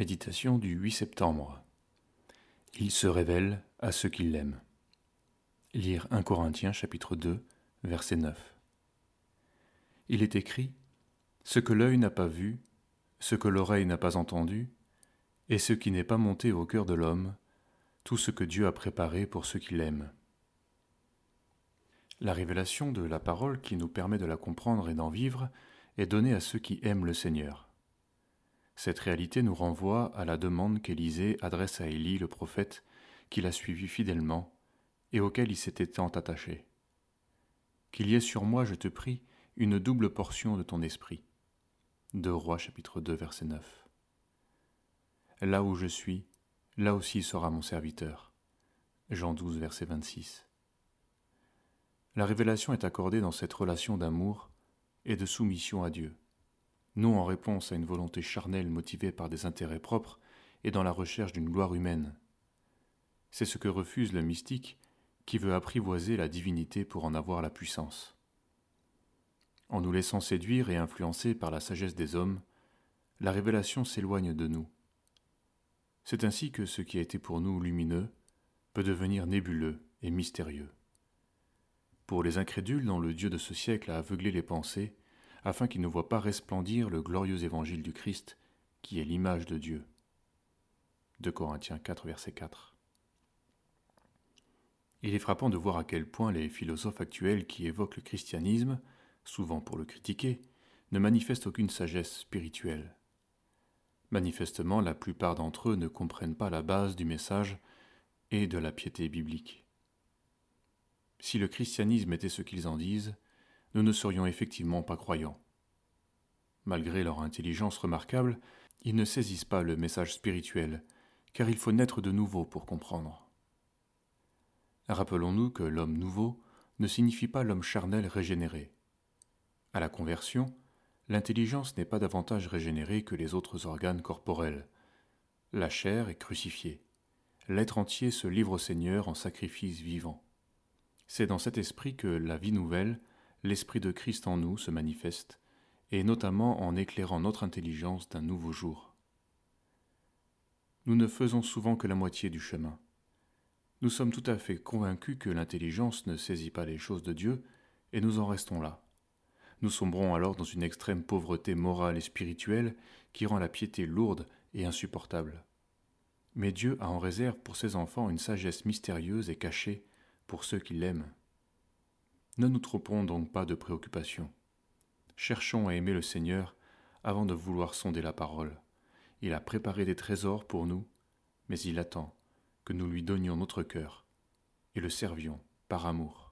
Méditation du 8 septembre. Il se révèle à ceux qui l'aiment. Lire 1 Corinthiens chapitre 2 verset 9. Il est écrit Ce que l'œil n'a pas vu, ce que l'oreille n'a pas entendu, et ce qui n'est pas monté au cœur de l'homme, tout ce que Dieu a préparé pour ceux qui l'aiment. La révélation de la parole qui nous permet de la comprendre et d'en vivre est donnée à ceux qui aiment le Seigneur. Cette réalité nous renvoie à la demande qu'Élisée adresse à Élie, le prophète, qu'il a suivi fidèlement et auquel il s'était tant attaché. Qu'il y ait sur moi, je te prie, une double portion de ton esprit. 2 Rois chapitre 2 verset 9. Là où je suis, là aussi sera mon serviteur. Jean 12 verset 26. La révélation est accordée dans cette relation d'amour et de soumission à Dieu non en réponse à une volonté charnelle motivée par des intérêts propres et dans la recherche d'une gloire humaine. C'est ce que refuse le mystique qui veut apprivoiser la divinité pour en avoir la puissance. En nous laissant séduire et influencer par la sagesse des hommes, la révélation s'éloigne de nous. C'est ainsi que ce qui a été pour nous lumineux peut devenir nébuleux et mystérieux. Pour les incrédules dont le Dieu de ce siècle a aveuglé les pensées, afin qu'il ne voient pas resplendir le glorieux évangile du Christ, qui est l'image de Dieu. 2 Corinthiens 4, verset 4. Il est frappant de voir à quel point les philosophes actuels qui évoquent le christianisme, souvent pour le critiquer, ne manifestent aucune sagesse spirituelle. Manifestement, la plupart d'entre eux ne comprennent pas la base du message et de la piété biblique. Si le christianisme était ce qu'ils en disent, nous ne serions effectivement pas croyants. Malgré leur intelligence remarquable, ils ne saisissent pas le message spirituel, car il faut naître de nouveau pour comprendre. Rappelons-nous que l'homme nouveau ne signifie pas l'homme charnel régénéré. À la conversion, l'intelligence n'est pas davantage régénérée que les autres organes corporels. La chair est crucifiée. L'être entier se livre au Seigneur en sacrifice vivant. C'est dans cet esprit que la vie nouvelle l'Esprit de Christ en nous se manifeste, et notamment en éclairant notre intelligence d'un nouveau jour. Nous ne faisons souvent que la moitié du chemin. Nous sommes tout à fait convaincus que l'intelligence ne saisit pas les choses de Dieu, et nous en restons là. Nous sombrons alors dans une extrême pauvreté morale et spirituelle qui rend la piété lourde et insupportable. Mais Dieu a en réserve pour ses enfants une sagesse mystérieuse et cachée pour ceux qui l'aiment. Ne nous trompons donc pas de préoccupation. Cherchons à aimer le Seigneur avant de vouloir sonder la parole. Il a préparé des trésors pour nous, mais il attend que nous lui donnions notre cœur et le servions par amour.